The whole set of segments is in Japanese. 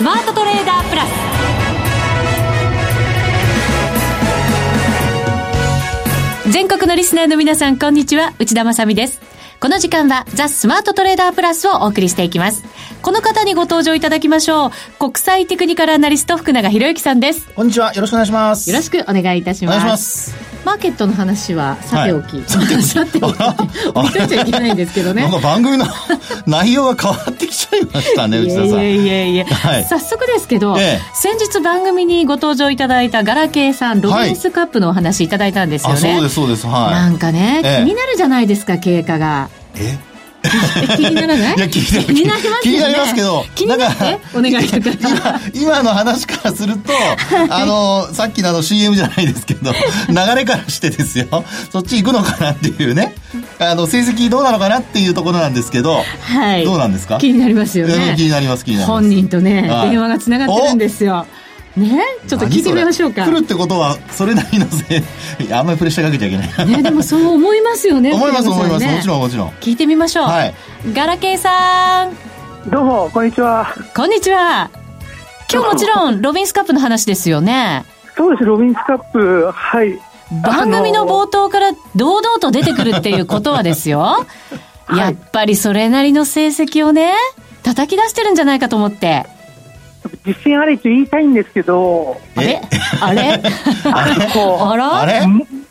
スマートトレーダープラス。全国のリスナーの皆さんこんにちは。内田まさです。この時間はザ・スマートトレーダープラスをお送りしていきます。この方にご登場いただきましょう。国際テクニカルアナリスト福永博之さんです。こんにちは。よろしくお願いします。よろしくお願いいたします。マーケットの話はさておき、はい、さておき。置いといちゃいけないんですけどね。なんか番組の 内容が変わってきちゃいましたね内田さんいやいやいや、はい、早速ですけど、ええ、先日番組にご登場いただいたガラケーさんロビンスカップのお話いただいたんですよね、はい、そうですそうです。はい。なんかね、え、気になるじゃないですか経過が。え？気にならない？いや気になります気になりますけど気になってお願いだから今今の話からするとあのさっきのあの CM じゃないですけど 流れからしてですよ。そっち行くのかなっていうね。あの成績どうなのかなっていうところなんですけど、はい、どうなんですか？気になりますよね。気になります気になります。本人とね、はい、電話がつながってるんですよね？ちょっと聞いてみましょうか。来るってことはそれなりのせい あんまりプレッシャーかけちゃいけない。ねでもそう思いますよね。思います思います、ね、もちろんもちろん。聞いてみましょう、はい、ガラケーさん。どうもこんにちは。こんにちは。今日もちろんロビンスカップの話ですよね。そうですロビンスカップ。はい。番組の冒頭から堂々と出てくるっていうことはですよ、やっぱりそれなりの成績をね叩き出してるんじゃないかと思って自信ありと言いたいんですけど、あれ？あれ？あら？あれ？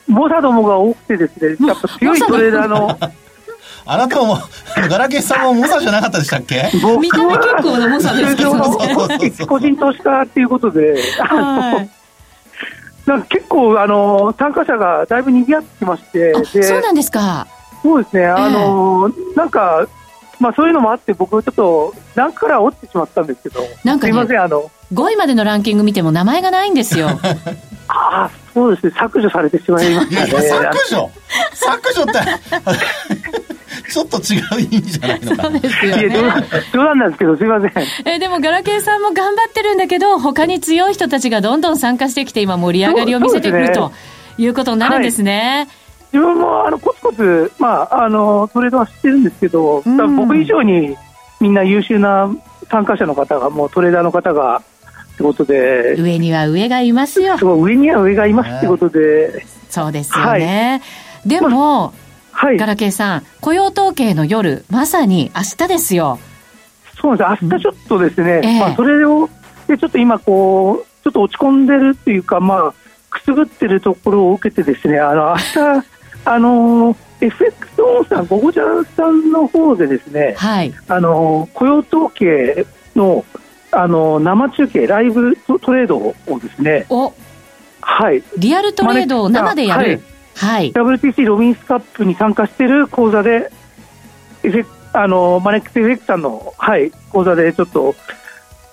猛者どもが多くてですね、やっぱ強いトレーダーの。あなたも、ガラケーさんも猛者じゃなかったでしたっけ見た目結構な猛者ですけど、ね、個人投資家っていうことで、はい、なんか結構あの参加者がだいぶ賑わってきまして。でそうなんですか。そうですね、あの、えー、なんかまあ、そういうのもあって、僕、ちょっとランクから落ちてしまったんですけど、なんか、ね、すみません、あの5位までのランキング見ても、名前がないんですよ。ああ、そうですね、削除されてしまいましたね。削除？削除って ちょっと違う意味じゃないのかそうですよ、ね、冗談なんですけど、すみません。えー、でも、ガラケーさんも頑張ってるんだけど、他に強い人たちがどんどん参加してきて、今、盛り上がりを見せてくる、ね、ということになるんですね。はい自分もあのコツコツ、まあ、あのトレードはしてるんですけど、うん、僕以上にみんな優秀な参加者の方が、もうトレーダーの方がってことで、上には上がいますよ。上には上がいますってことで、そうですよね。はい、でも、はい、ガラケーさん、雇用統計の夜、まさに明日ですよ。そうなんです、明日ちょっとですね、えー、まあ、それをでちょっと今こう、ちょっと落ち込んでるっていうか、まあ、くすぐってるところを受けてですね、あの明日あの FX オンさん、ゴゴジャンさんの方でですね、はい、あの雇用統計のあの生中継、ライブトレードをですね、はい、リアルトレードを生でやる、はい、WTC ロビンスカップに参加している講座で、あのマネックス FX さんの、はい、講座でちょっと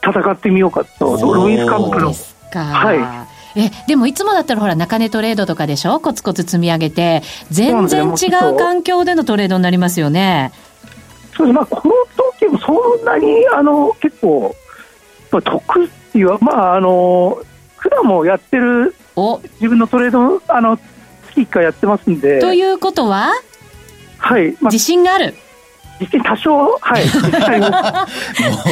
戦ってみようかと、ロビンスカップの。はいえ、でもいつもだったらほら、中値トレードとかでしょ？コツコツ積み上げて、全然違う環境でのトレードになりますよね。そうですまあ、この時もそんなに、あの、結構、まあ、得っていう、まあ、あの、普段もやってる、自分のトレード、あの、月1回やってますんで。ということは？はい。まあ、自信がある実際多少、はい。も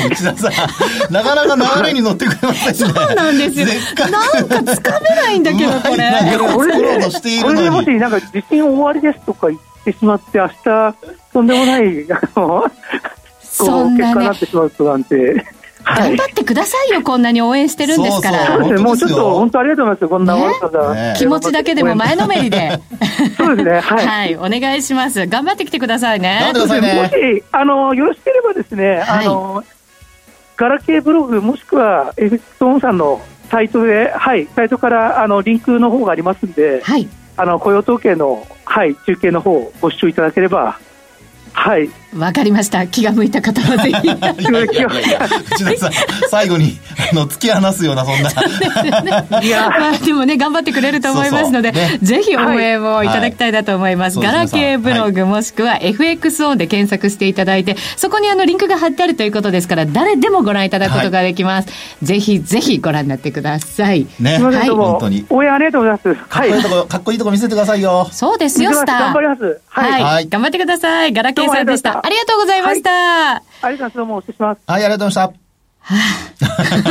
う内田さん、なかなか流れに乗ってくれませんね。そうなんですよ。なんかつかめないんだけど、これ。これで、これでもし、なんか地震終わりですとか言ってしまって、明日、とんでもない、あの、そんな、ね、結果になってしまうとなんて。頑張ってくださいよ、こんなに応援してるんですから。そうですね、もうちょっと本当ありがとうございますよ、こんなわざわざ。気持ちだけでも前のめりで。そうですね、はい。はい、お願いします。頑張ってきてくださいね。もし、あの、よろしければですね、あの、ガラケーブログ、もしくはエフェクトオンさんのサイトで、はい、サイトからあのリンクの方がありますんで、はい、あの雇用統計の、はい、中継の方ご視聴いただければはい。わかりました。気が向いた方はぜひ。内田さん、最後に、あの、突き放すような、そんな。いや、まあ、でもね、頑張ってくれると思いますので、ぜひ応援をいただきたいなと思います。ガラケーブログ、もしくは FX オンで検索していただいて、そこにあの、リンクが貼ってあるということですから、誰でもご覧いただくことができます。ぜひ、ぜひご覧になってください。ね。はい。本当に。応援ありがとうございます。かっこいいとこ、かっこいいとこ見せてくださいよ。そうですよ、スター。頑張ります。はい。頑張ってください。ガラケーさんでした。ありがとうございました。ありがとうございます。どうも、失礼します。はい、ありがとうございました。は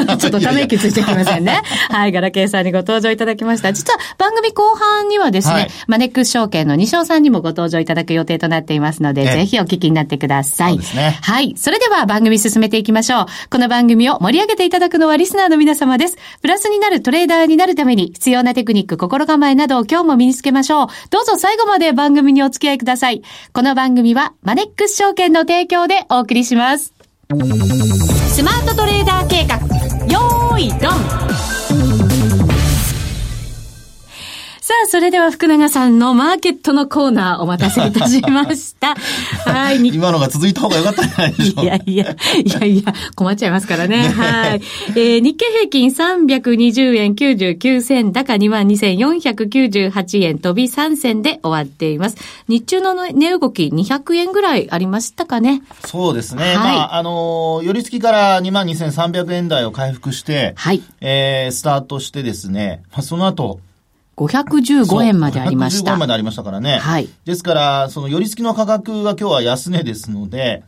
あ、ちょっとため息ついてきませんね。はい、ガラケーさんにご登場いただきました。実は番組後半にはですね、はい、マネックス証券の西尾さんにもご登場いただく予定となっていますので、ぜひお聞きになってください。ね。はい。それでは番組進めていきましょう。この番組を盛り上げていただくのはリスナーの皆様です。プラスになるトレーダーになるために必要なテクニック、心構えなどを今日も身につけましょう。どうぞ最後まで番組にお付き合いください。この番組はマネックス証券の提供でお送りします。スマートトレーダー計画。よーいドン。あ、それでは福永さんのマーケットのコーナーお待たせいたしました。はい。今のが続いた方が良かったんじゃないでしょういやいや、いやいや、困っちゃいますからね。ねはい。えー、日経平均320円99銭、高22,498円、飛び3銭で終わっています。日中の値動き200円ぐらいありましたかね？そうですね。はい、まあ、あのー、寄り付きから22,300円台を回復して、はい。えー、スタートしてですね、まあ、その後、515円までありました。515円までありましたからね。はい。ですから、その寄り付きの価格が今日は安値ですので、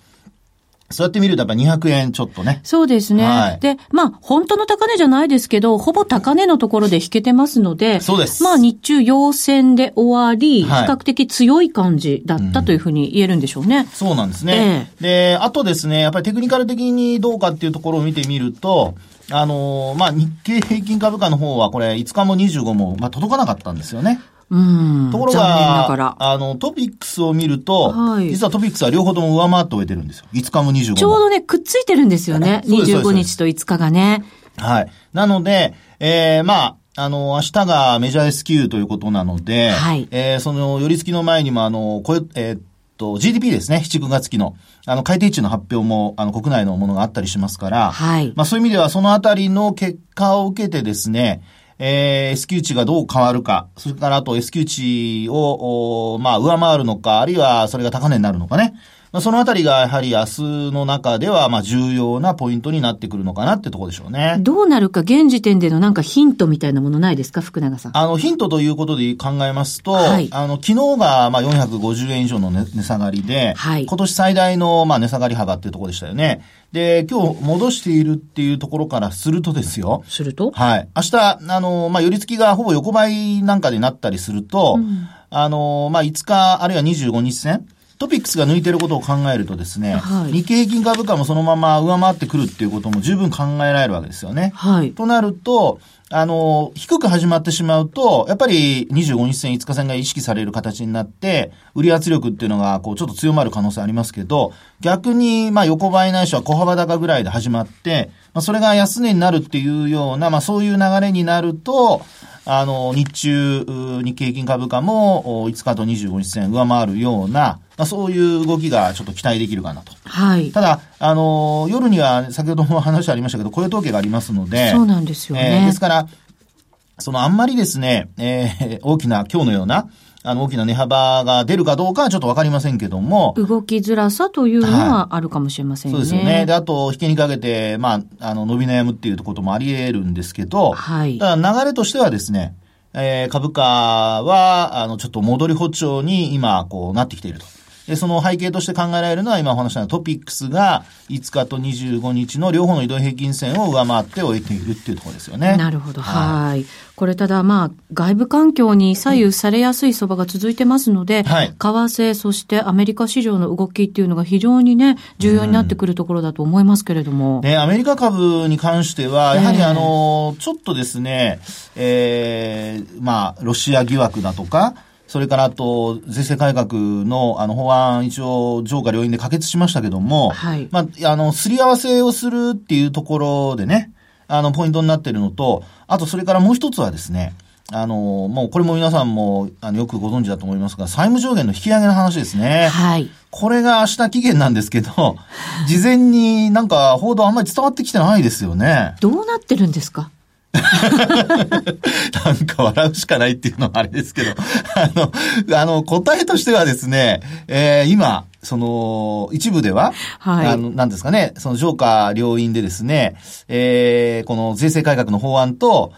そうやって見るとやっぱ200円ちょっとね。そうですね。はい、で、まあ、本当の高値じゃないですけど、ほぼ高値のところで引けてますので、そうです。まあ、日中陽線で終わり、比較的強い感じだったというふうに言えるんでしょうね。うん、そうなんですね。えー、で、あとですね、やっぱりテクニカル的にどうかっていうところを見てみると、あのー、まあ、日経平均株価の方はこれ5日も25も、まあ、届かなかったんですよね。うん。ところが、あの、トピックスを見ると、はい、実はトピックスは両方とも上回って終えてるんですよ。5日も25も。ちょうどね、くっついてるんですよね。25日と5日がね。はい。なので、えー、まあ、あの、明日がメジャー S q ということなので、はい。えー、その、寄り付きの前にも、あの、こえー、っと、GDP ですね、7、9月期の。あの、改定値の発表も、あの、国内のものがあったりしますから、はい。まあ、そういう意味では、そのあたりの結果を受けてですね、えー、S q 値がどう変わるか、それからあと S q 値を、まあ、上回るのか、あるいはそれが高値になるのかね。まあ、そのあたりがやはり明日の中では、まあ、重要なポイントになってくるのかなってところでしょうね。どうなるか、現時点でのなんかヒントみたいなものないですか、福永さん。あの、ヒントということで考えますと、はい、あの、昨日が、まあ、450円以上の値値下がりで、はい、今年最大の、まあ、値下がり幅っていうところでしたよね。で、今日戻しているっていうところからするとですよ。すると？はい。明日、あの、まあ、寄り付きがほぼ横ばいなんかでなったりすると、うん、あの、まあ、5日、あるいは25日線トピックスが抜いてることを考えるとですね、はい、日経平均株価もそのまま上回ってくるっていうことも十分考えられるわけですよね。はい。となると、あの、低く始まってしまうと、やっぱり25日線、5日線が意識される形になって、売り圧力っていうのが、こう、ちょっと強まる可能性ありますけど、逆に、まあ、横ばいないしは小幅高ぐらいで始まって、まあ、それが安値になるっていうような、まあ、そういう流れになると、あの、日中、日経平均株価も5日と25日線上回るような、まあ、そういう動きがちょっと期待できるかなと。はい。ただ、あの、夜には先ほども話ありましたけど、雇用統計がありますので。そうなんですよね。えー、ですから、そのあんまりですね、えー、大きな、今日のような、あの、大きな値幅が出るかどうかはちょっとわかりませんけども。動きづらさというのはあるかもしれませんね。はい、そうですよね。で、あと、引けにかけて、まあ、あの、伸び悩むっていうこともあり得るんですけど、はい。ただ流れとしてはですね、えー、株価は、あの、ちょっと戻り歩調に今、こうなってきていると。で、その背景として考えられるのは、今お話したトピックスが5日と25日の両方の移動平均線を上回って終えているっていうところですよね。なるほど。はい。これただまあ、外部環境に左右されやすい相場が続いてますので、はい、為替、そしてアメリカ市場の動きっていうのが非常にね、重要になってくるところだと思いますけれども。ね、アメリカ株に関しては、やはりあの、ちょっとですね、ええー、まあ、ロシア疑惑だとか、それからあと、税制改革のあの法案、一応、上下両院で可決しましたけども、はい。まあ、あの、すり合わせをするっていうところでね、あの、ポイントになっているのと、あと、それからもう一つはですね、あの、もうこれも皆さんもあのよくご存知だと思いますが、債務上限の引き上げの話ですね。はい。これが明日期限なんですけど、事前になんか報道あんまり伝わってきてないですよね。どうなってるんですか？なんか笑うしかないっていうのはあれですけど、あの、あの、答えとしてはですね、えー、今、その、一部では、はい。あの、なんですかね、その上下両院でですね、えー、この税制改革の法案と、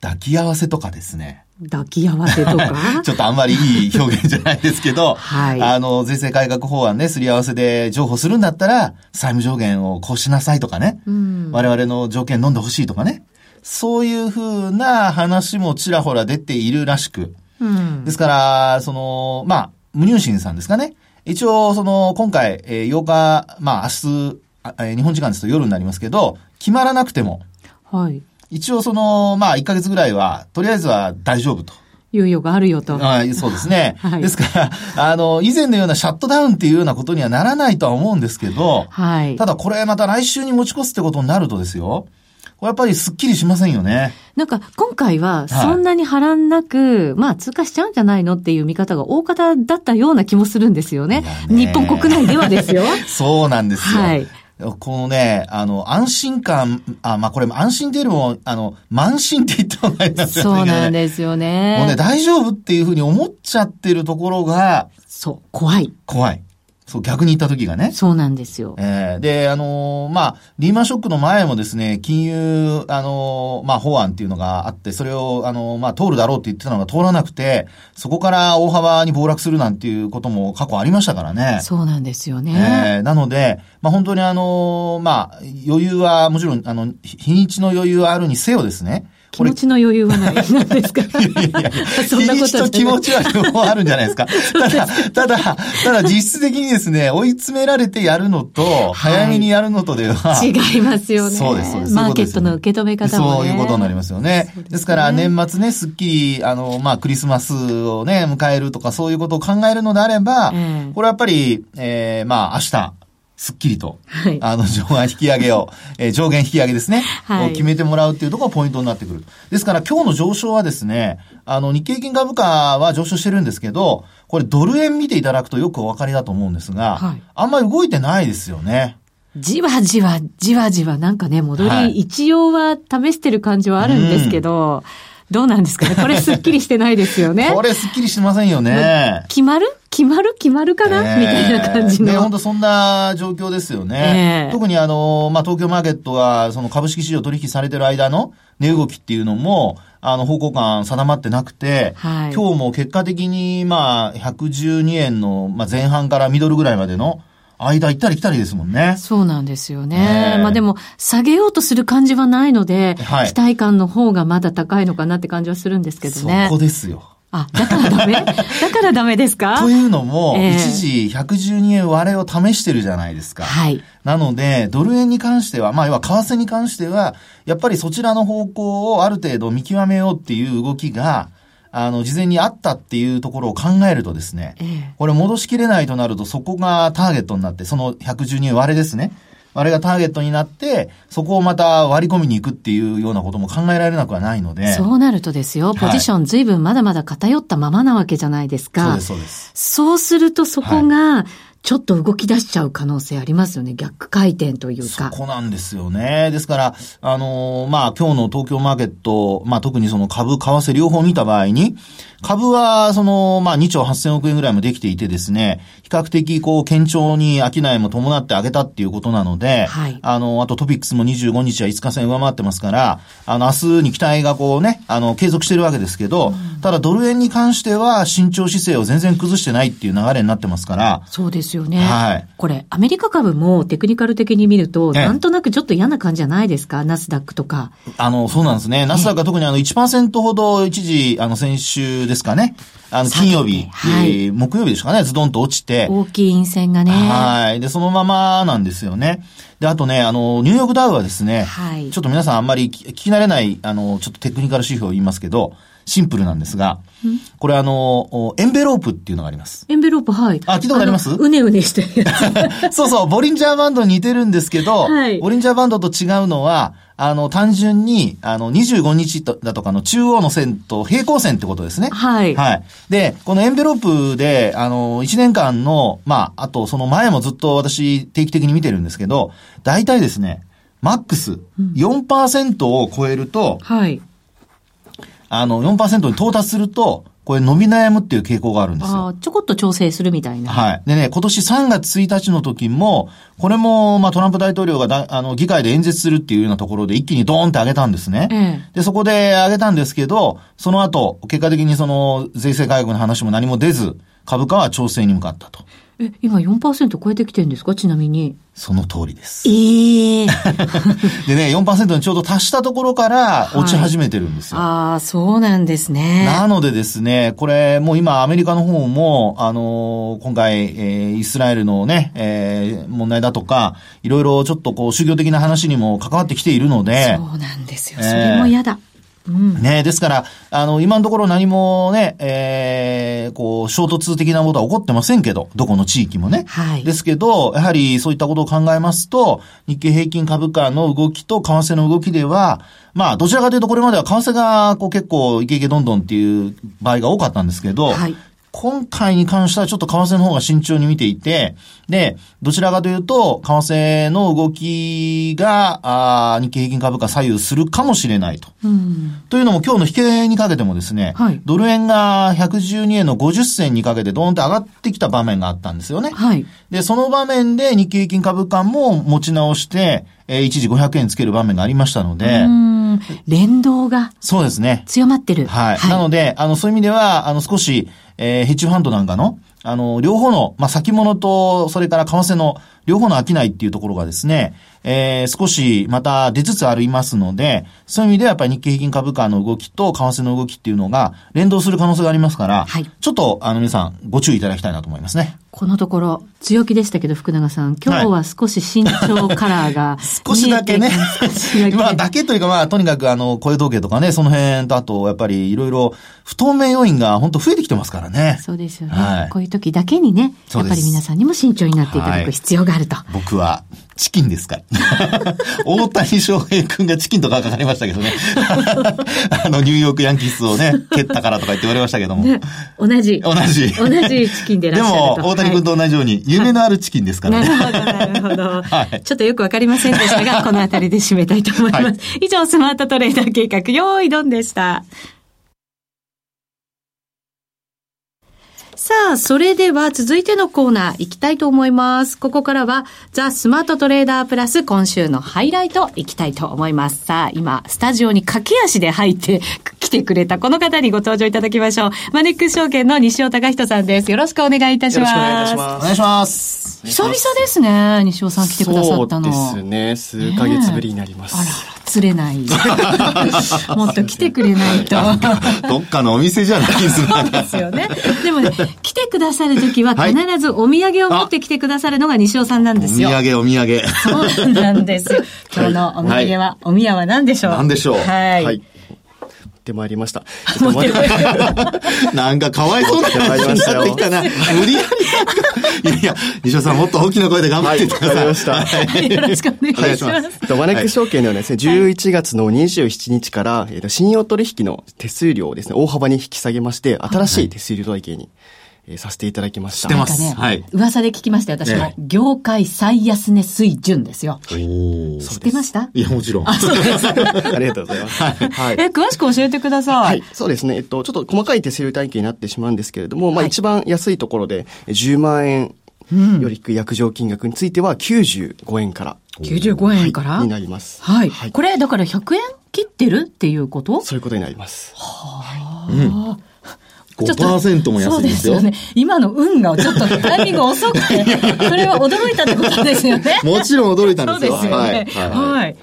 抱き合わせとかですね。抱き合わせとか？ちょっとあんまりいい表現じゃないですけど、はい。あの、税制改革法案ね、すり合わせで譲歩するんだったら、債務上限をこうしなさいとかね、うん。我々の条件飲んでほしいとかね、そういうふうな話もちらほら出ているらしく、うんですから、その、まあ、無入信さんですかね。一応、その、今回、えー8日、まあ、明日、日本時間ですと夜になりますけど、決まらなくても、はい。一応その、まあ、1ヶ月ぐらいは、とりあえずは大丈夫と。猶予があるよと。あそうですね。はいですから、あの、以前のようなシャットダウンっていうようなことにはならないとは思うんですけど、はい。ただこれまた来週に持ち越すってことになるとですよ、これやっぱりスッキリしませんよね。なんか今回はそんなに波乱なく、まあ通過しちゃうんじゃないのっていう見方が大方だったような気もするんですよね。ね日本国内ではですよ。そうなんですよ。はいこのね、あの、安心感、あ、まあ、これ、安心っていうよりも、あの、慢心って言った方がいいなそうなんすですよもうねね、。大丈夫っていうふうに思っちゃってるところが、そう、怖い。怖い。そう、逆に言った時がね。そうなんですよ。えーで、あのーまあ、リーマンショックの前もですね、金融、あのーまあ、法案っていうのがあって、それを、あのーまあ、通るだろうって言ってたのが通らなくて、そこから大幅に暴落するなんていうことも過去ありましたからね。そうなんですよね。えーなので、まあ、本当にあのーまあ、余裕は、もちろん、あの、日日にちの余裕はあるにせよですね。気持ちの余裕はない。なんですか？いやいや そんなことと気持ちは両方あるんじゃないですか？ただ、ただ、ただ実質的にですね、追い詰められてやるのと、早めにやるのとでは、違いますよね。そうです、そうです。マーケットの受け止め方もね。そういうことになりますよね。ですねですから、年末ね、すっきり、あの、まあ、クリスマスをね、迎えるとか、そういうことを考えるのであれば、ええこれはやっぱり、えー、まあ、明日、すっきりと、はいあの、上限引き上げを、えー上限引き上げですね、はいを決めてもらうっていうところがポイントになってくる。ですから、今日の上昇はですね、あの、日経平均株価は上昇してるんですけど、これドル円見ていただくとよくお分かりだと思うんですが、はいあんまり動いてないですよね。じわじわ、じわじわ、なんかね、戻り、はい一応は試してる感じはあるんですけど、どうなんですかねこれすっきりしてないですよね。これすっきりしてませんよね。決まる決まる決まるかな、ええみたいな感じの。ね、本当そんな状況ですよね。ええ特にあの、まあ、東京マーケットが、その株式市場取引されてる間の値動きっていうのも、あの、方向感定まってなくて、はい今日も結果的に、まあ、112円の、まあ、前半からミドルぐらいまでの間行ったり来たりですもんね。そうなんですよね。ええまあでも、下げようとする感じはないので、はい期待感の方がまだ高いのかなって感じはするんですけどね。そこですよ。あ、だからダメ？だからダメですか？というのも、ええ一時112円割れを試してるじゃないですか。はい。なので、ドル円に関しては、まあ、要は為替に関しては、やっぱりそちらの方向をある程度見極めようっていう動きが、あの、事前にあったっていうところを考えるとですね、ええこれ戻しきれないとなると、そこがターゲットになって、その112円割れですね。割れがターゲットになって、そこをまた割り込みに行くっていうようなことも考えられなくはないので。そうなるとですよ、ポジション随分まだまだ偏ったままなわけじゃないですか。そうです、そうです。そうするとそこが、ちょっと動き出しちゃう可能性ありますよね。逆回転というそか。こなんですよね。ですから、あのーまあ、今日の東京マーケット、まあ、特にその株、為替両方見た場合に、株は、その、まあ、2兆8000億円ぐらいもできていてですね、比較的、こう、堅調に商いも伴って上げたっていうことなので、はいあの、あとトピックスも25日は5日線上回ってますから、あの、明日に期待がこうね、あの、継続してるわけですけど、ただドル円に関しては、慎重姿勢を全然崩してないっていう流れになってますから、そうですよね。はいこれ、アメリカ株もテクニカル的に見ると、ええなんとなくちょっと嫌な感じじゃないですか？ナスダックとか。あの、そうなんですね。ナスダックは特にあの1%ほど一時、あの先週ですかね。あの、金曜日、はいえー木曜日でしたかね、ズドンと落ちて。大きい陰線がね。はい。で、そのままなんですよね。で、あとね、あの、ニューヨークダウはですね、はいちょっと皆さんあんまり聞聞き慣れない、あの、ちょっとテクニカル指標を言いますけど、シンプルなんですが、これあの、おエンベロープっていうのがあります。エンベロープ、はい。あ聞いたことあります？のうねうねしてるやつ。そうそう、ボリンジャーバンドに似てるんですけど、はいボリンジャーバンドと違うのは、あの、単純に、あの、25日とだとかの中央の線と平行線ってことですね。はいはい。で、このエンベロープで、あの、1年間の、まあ、あとその前もずっと私定期的に見てるんですけど、大体ですね、マックス4%を超えると、はい。あの、4%に到達すると、これ伸び悩むっていう傾向があるんですよ。ちょこっと調整するみたいな。はい。でね、今年3月1日の時も、これも、まあトランプ大統領がだあの議会で演説するっていうようなところで一気にドーンって上げたんですね。ええ、で、そこで上げたんですけど、その後、結果的にその税制改革の話も何も出ず、株価は調整に向かったと。え、今4%超えてきてるんですか？ちなみに。その通りです。ええー、でね、4%にちょうど達したところから落ち始めてるんですよ。はい、ああ、そうなんですね。なのでですね、これもう今アメリカの方も、あのー、今回、えー、イスラエルのね、えー、問題だとか、いろいろちょっとこう宗教的な話にも関わってきているので。そうなんですよ。それも嫌だ。えーうん、ねですから、あの、今のところ何もね、えー、こう、衝突的なことは起こってませんけど、どこの地域もね。はい。ですけど、やはりそういったことを考えますと、日経平均株価の動きと為替の動きでは、まあ、どちらかというとこれまでは為替が、こう結構イケイケどんどんっていう場合が多かったんですけど、はい。今回に関してはちょっと為替の方が慎重に見ていて、で、どちらかというと、為替の動きが、あ日経平均株価左右するかもしれないと。うん、というのも今日の引けにかけてもですね、はい、ドル円が112円の50銭にかけてドーンって上がってきた場面があったんですよね。はい、で、その場面で日経平均株価も持ち直して、えー、一時500円つける場面がありましたので、連動が。そうですね。強まってる。はい。はい、なので、あの、そういう意味では、あの、少し、えー、ヘッジファンドなんかの、あの、両方の、まあ、先物と、それから為替の、両方の商いっていうところがですね、えー、少しまた出つつありますので、そういう意味ではやっぱり日経平均株価の動きと為替の動きっていうのが連動する可能性がありますから、はい、ちょっとあの皆さんご注意いただきたいなと思いますね。このところ強気でしたけど福永さん、今日は少し慎重カラーが、少しだけね。まあだけというかまあとにかくあの、雇用統計とかね、その辺とあとやっぱりいろいろ不透明要因が本当増えてきてますからね。そうですよね。はい、こういう時だけにね、やっぱり皆さんにも慎重になっていただく必要があると。はい、僕はチキンですか？ら。大谷翔平君がチキンとかかかりましたけどね。あの、ニューヨークヤンキースをね、蹴ったからとか言って言われましたけども。ね、同じ。同じ。同じチキンでらっしゃるでも、大谷君と同じように、夢のあるチキンですからね。なるほど、なるほど。はい、ちょっとよくわかりませんでしたが、この辺りで締めたいと思います。はい、以上、スマートトレーダー計画、用意ドンでした。さあ、それでは続いてのコーナー行きたいと思います。ここからは、ザ・スマートトレーダープラス今週のハイライト行きたいと思います。さあ、今、スタジオに駆け足で入って 来てくれたこの方にご登場いただきましょう。マネックス証券の西尾隆人さんです。よろしくお願いいたします。よろしくお願いします。お願いします。久々ですね、西尾さん来てくださったの。そうですね、数ヶ月ぶりになります。あらら。釣れない。もっと来てくれないと。どっかのお店じゃないですか。そうですよね。でもね、来てくださるときは必ずお土産を持ってきてくださるのが西尾さんなんですよ。お土産、お土産。そうなんですよ。今日のお土産は、はい、お宮は何でしょう？何でしょう？はい。はいってまいりました。なんかかわいそうな感じになってきたな。無理やりいやいや、西尾さんもっと大きな声で頑張ってください。はい、ました。よろしくお願いします。マネック証券ではですね、11月の27日から、えっと、信用取引の手数料をですね、大幅に引き下げまして、新しい手数料体系に、えー、させていただきました。知ってます。ね、はい。噂で聞きました私も。業界最安値水準ですよ。はい。知ってました？いや、もちろん。あ、そうです。ありがとうございます。はい。え、詳しく教えてください。はい。そうですね。えっと、ちょっと細かい手数料体系になってしまうんですけれども、まあ一番安いところで10万円より低い約定金額については95円から。95円から、はい、になります。はい。はい、これ、だから100円切ってるっていうこと？そういうことになります。はあ。うん5%も安いですよ。そうですよね。今の運がちょっとタイミング遅くて、それは驚いたってことですよね。もちろん驚いたんですよ。そうですよね。はい。はい、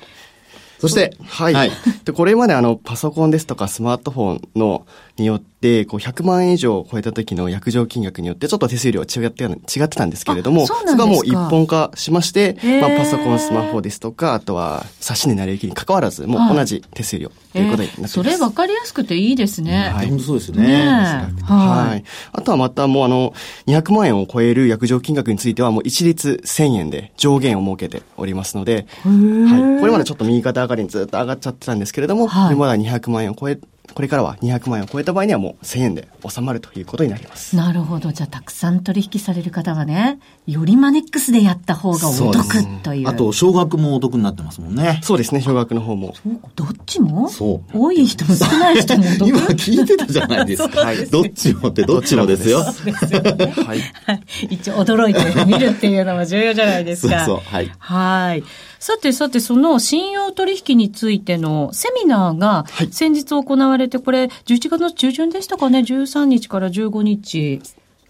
そして、はい。はい、でこれまであの、パソコンですとかスマートフォンの、によって、こう、100万円以上を超えた時の約定金額によって、ちょっと手数料は違って、違ってたんですけれども、それがもう一本化しまして、まあ、パソコン、スマホですとか、あとは、差し値成り行きに関わらず、もう同じ手数料ということになってます。それ分かりやすくていいですね。はい。本当そうですね。ねはい。あとはまたもうあの、200万円を超える約定金額については、もう一律1000円で上限を設けておりますので、はい。これまでちょっと右肩上がりにずっと上がっちゃってたんですけれども、はい、まだ200万円を超えこれからは200万円を超えた場合にはもう1000円で収まるということになります。なるほど。じゃあ、たくさん取引される方はね、よりマネックスでやった方がお得という。あと、少額もお得になってますもんね。そうですね、少額の方も。どっちも？そう。多い人も少ない人もお得 今聞いてたじゃないですか。はい。どっちもってどっちもですよ。そうですよね。はい。一応驚いてみるっていうのも重要じゃないですか。そうそう。はい。はい。さてさて、その信用取引についてのセミナーが先日行われて、これ、11月の中旬でしたかね、13日から15日。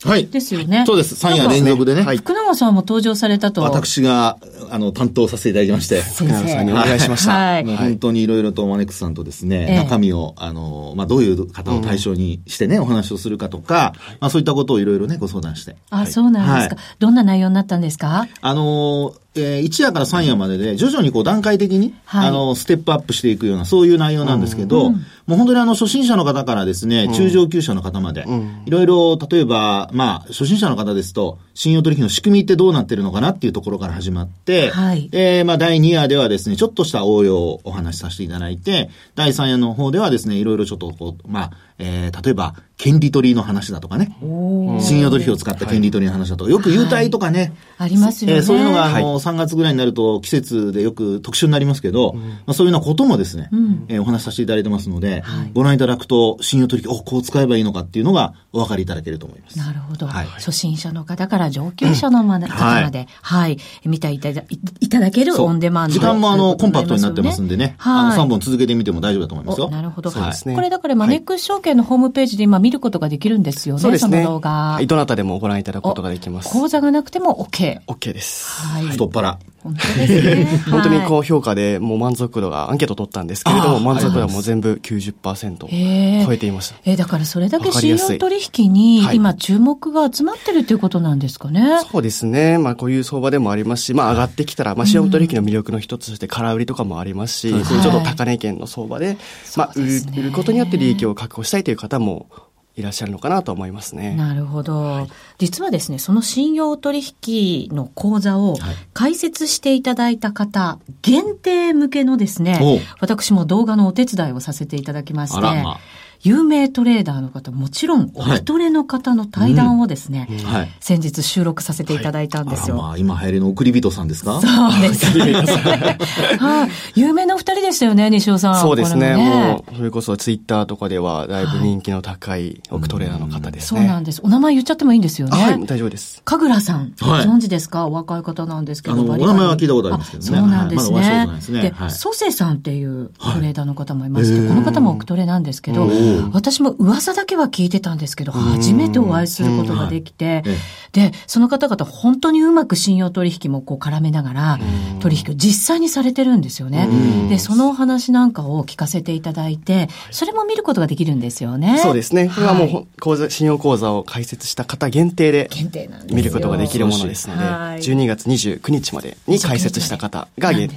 はい。ですよね。そうです。3夜連続でね。はい、福永さんも登場されたと。私が、あの、担当させていただきまして。福永さんにお願いしました。はい。もう本当にいろいろとマネックスさんとですね、え中身を、あの、まあ、どういう方を対象にしてね、お話をするかとか、まあ、そういったことをいろいろね、ご相談して。あ、そうなんですか。どんな内容になったんですか？あの、えー、1夜から3夜までで、徐々にこう段階的に、はい、あの、ステップアップしていくような、そういう内容なんですけど、うん、もう本当にあの、初心者の方からですね、中上級者の方まで、いろいろ、例えば、まあ、初心者の方ですと、信用取引の仕組みってどうなってるのかなっていうところから始まって、はい、えー、まあ、第2夜ではですね、ちょっとした応用をお話しさせていただいて、第3夜の方ではですね、いろいろちょっとこう、まあ、えー、例えば、権利取りの話だとかね。信用取引を使った権利取りの話だと。よく優待とかね。はい、ありますよね。えー、そういうのが、あの、3月ぐらいになると季節でよく特殊になりますけど、うん、まあ、そういうようなこともですね、うん、えー、お話しさせていただいてますので、はい、ご覧いただくと、信用取引、お、こう使えばいいのかっていうのがお分かりいただけると思います。なるほど。はい、初心者の方から上級者のまで、方まで、はい、見ていただいただけるオンデマンド、時間もあの、コンパクトになってますんでね、はい、あの、3本続けてみても大丈夫だと思いますよ。なるほど。そうですね。これだからマネックス証券のホームページで今見ることができるんですよね、そうですね。その動画。はい、どなたでもご覧いただくことができます。講座がなくても OK。OK です。はい。太っ腹。本当ですね。本当に高評価で、もう満足度が、アンケート取ったんですけれども、満足度はもう全部90%超えていました。えー、だからそれだけ信用取引に今注目が集まってるということなんですかね。そうですね。まあこういう相場でもありますし、まあ上がってきたら、まあ信用取引の魅力の一つとして空売りとかもありますし、そういうちょっと高値圏の相場で、まあ売ることによって利益を確保したいという方もいらっしゃるのかなと思いますね。なるほど。はい、実はですね、その信用取引の講座を開設していただいた方、限定向けのですね、私も動画のお手伝いをさせていただきまして、まあ有名トレーダーの方、もちろんお一人の方の対談をですね、はいうん、先日収録させていただいたんですよ。はい、まあ、今流行りの送り人さんですか？そうです はい、有名なお二人でしたよね、西尾さん。そうですね。ねもう、それこそツイッターとかでは、だいぶ人気の高いオクトレーダーの方ですね、そうなんです。お名前言っちゃってもいいんですよね。はい、大丈夫です。神楽さん、ご存知ですか、お若い方なんですけど。お名前は聞いたことありますけどね。そうなんですね。で、蘇生さんっていうトレーダーの方もいまして、この方もオクトレなんですけど、私も噂だけは聞いてたんですけど、初めてお会いすることができて、で、その方々本当にうまく信用取引もこう絡めながら、取引を実際にされてるんですよね。で、そのお話なんかを聞かせていただいて、それも見ることができるんですよね。そうですね。これはもう、講座、信用講座を開設した方限定で、見ることができるものですので、12月29日までに開設した方が、はい、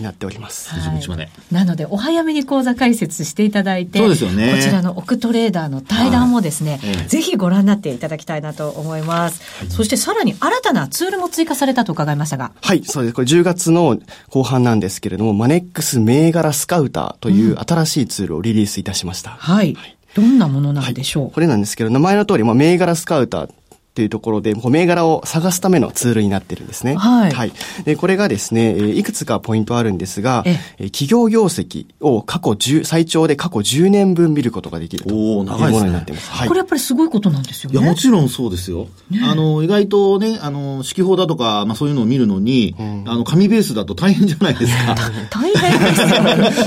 なっております。29日まで。なので、お早めに講座開設していただいて、そうですよね。こちらのオクトレーダーの対談もですね、ぜひご覧になっていただきたいなと思います。そしてさらに新たなツールも追加されたと伺いましたが。はい、そうです。これ10月の後半なんですけれども、マネックス銘柄スカウターという新しいツールをリリースいたしました。はい。どんなものなんでしょう、はい、これなんですけど、名前の通り、まあ、銘柄スカウターっていうところで、銘柄を探すためのツールになってるんですね。はい。はい。で、これがですね、いくつかポイントあるんですが、企業業績を過去10、最長で過去10年分見ることができるというものになってます。はい。これやっぱりすごいことなんですよね。いや、もちろんそうですよ。ね、あの、意外とね、あの、指揮法だとか、まあそういうのを見るのに、うん、あの、紙ベースだと大変じゃないですか。大変ですよ、フ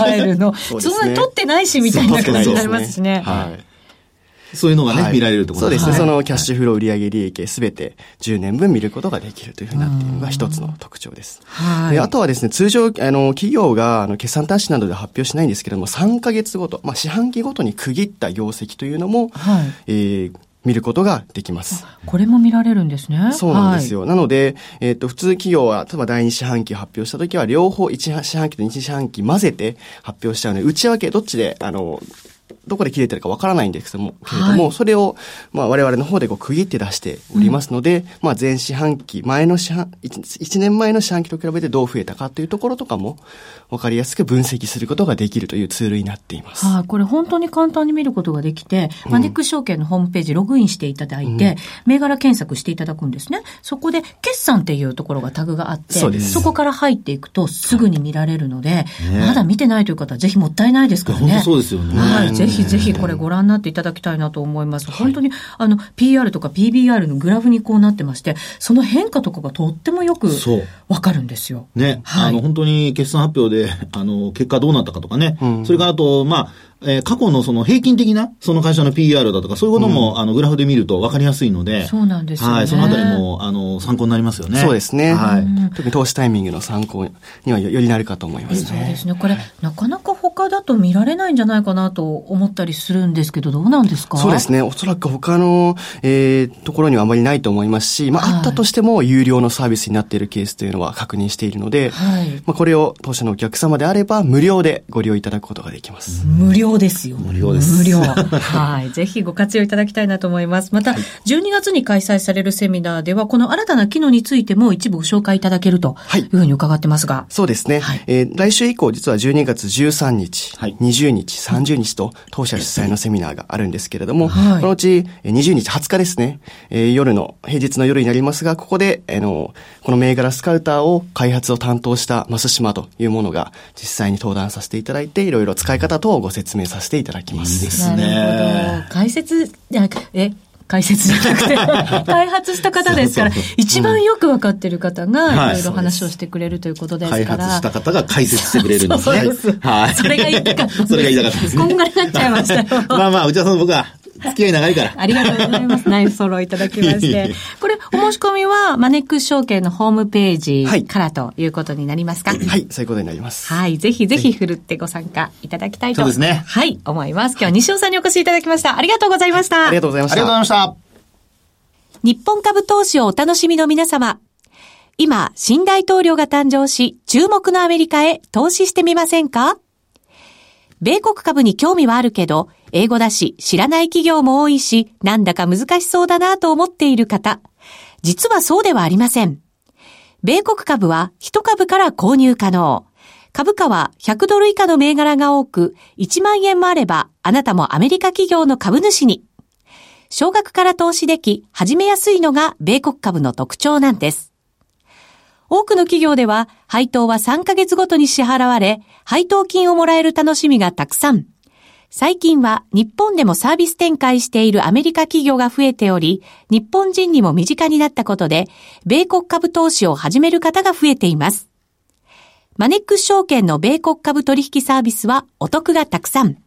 ァイルの。そんなに取ってないし、みたいな感じになりますしね。はい。そういうのがね、はい、見られるってことですね。そうですね。そのキャッシュフロー売上利益すべて10年分見ることができるというふうになっているのが一つの特徴です。はい。であとはですね、通常、あの、企業が、あの、決算端子などで発表しないんですけれども、3ヶ月ごと、まあ、四半期ごとに区切った業績というのも、はい。えー見ることができます。これも見られるんですね。そうなんですよ。はい、なので、えっ、ー、と、普通企業は、例えば第二四半期発表したときは、両方一四半期と二四半期混ぜて発表しちゃうので、内訳どっちで、あの、どこで切れてるかわからないんですけども、けれども、はい、それを、まあ、我々の方でこう区切って出しておりますので、うん、まあ、前四半期、前の四半、1, 年前の四半期と比べてどう増えたかというところとかも、わかりやすく分析することができるというツールになっています。はい、これ本当に簡単に見ることができて、うん、マネックス証券のホームページログインしていただいて、うん、銘柄検索していただくんですね。そこで、決算っていうところがタグがあって、そそこから入っていくとすぐに見られるので、ね、まだ見てないという方はぜひもったいないですからね。本当そうですよね。はい。ぜひぜひこれご覧になっていただきたいなと思います。本当に、あの、PR とか PBR のグラフにこうなってまして、その変化とかがとってもよくわかるんですよ。ね。はい、あの、本当に決算発表で、あの、結果どうなったかとかね。うん、それからあと、まあ、えー、過去のその平均的な、その会社の PR だとか、そういうことも、うん、あの、グラフで見ると分かりやすいので、そうなんですよ、ね、はい、そのあたりも、あの、参考になりますよね。そうですね。はい。特に投資タイミングの参考にはよりなるかと思いますね。そうですね。これ、なかなか他だと見られないんじゃないかなと思ったりするんですけど、どうなんですか？そうですね。おそらく他の、えー、ところにはあまりないと思いますし、まあ、はい、あったとしても、有料のサービスになっているケースというのは確認しているので、はい。まあ、これを当社のお客様であれば、無料でご利用いただくことができます。無料ですよ。無料です。無料。はい。ぜひご活用いただきたいなと思います。また、12月に開催されるセミナーでは、この新たな機能についても一部ご紹介いただけるというふうに伺ってますが。そうですね。はい、えー、来週以降、実は12月13日、はい、20日、30日と、当社主催のセミナーがあるんですけれども、はい、このうち20日、20日ですね、えー、夜の、平日の夜になりますが、ここで、あの、この銘柄スカウターを開発を担当したマス島というものが実際に登壇させていただいて、いろいろ使い方等をご説明させていただきます。いいですね。解説、え、解説じゃなくて、開発した方ですから、一番よく分かってる方が、いろいろ話をしてくれるということですから。開発した方が解説してくれるんですね。そうです。はい。それが言いたかった。それが言いたかったですこんがらがっちゃいましたよ。まあまあ、内田さん僕は、付き合い長いから。ありがとうございます。ナイスフォローいただきまして。これ、お申し込みは、マネックス証券のホームページからということになりますか、はい、はい、そういうことになります。はい。ぜひぜひ、ふるってご参加いただきたいと。そうですね。はい。思います。今日は西尾さんにお越しいただきました。ありがとうございました。ありがとうございました。ありがとうございました。日本株投資をお楽しみの皆様。今、新大統領が誕生し、注目のアメリカへ投資してみませんか？米国株に興味はあるけど、英語だし、知らない企業も多いし、なんだか難しそうだなと思っている方。実はそうではありません。米国株は1株から購入可能。株価は100ドル以下の銘柄が多く、1万円もあれば、あなたもアメリカ企業の株主に。少額から投資でき、始めやすいのが米国株の特徴なんです。多くの企業では、配当は3ヶ月ごとに支払われ、配当金をもらえる楽しみがたくさん。最近は日本でもサービス展開しているアメリカ企業が増えており、日本人にも身近になったことで、米国株投資を始める方が増えています。マネックス証券の米国株取引サービスはお得がたくさん。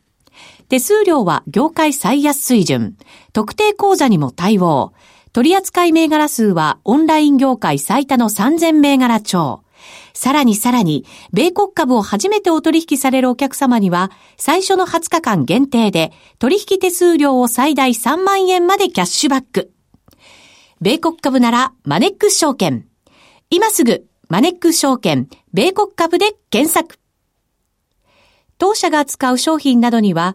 手数料は業界最安水準。特定口座にも対応。取扱銘柄数はオンライン業界最多の3000銘柄超。さらにさらに、米国株を初めてお取引されるお客様には、最初の20日間限定で、取引手数料を最大3万円までキャッシュバック。米国株なら、マネックス証券。今すぐ、マネックス証券、米国株で検索。当社が扱う商品などには、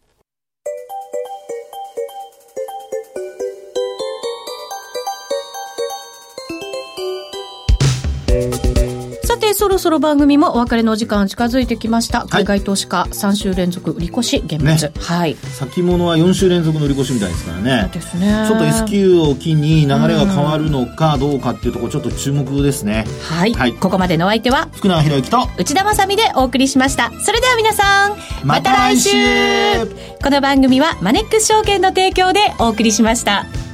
そろそろ番組もお別れの時間近づいてきました。海外投資家3週連続売り越し現物。ね、はい。先物は4週連続の売り越しみたいですからね。ですね。ちょっと S q を機に流れが変わるのかどうかっていうところちょっと注目ですね。はい。はい、ここまでのお相手は福永博之と内田まさでお送りしました。それでは皆さん、また来週この番組はマネックス証券の提供でお送りしました。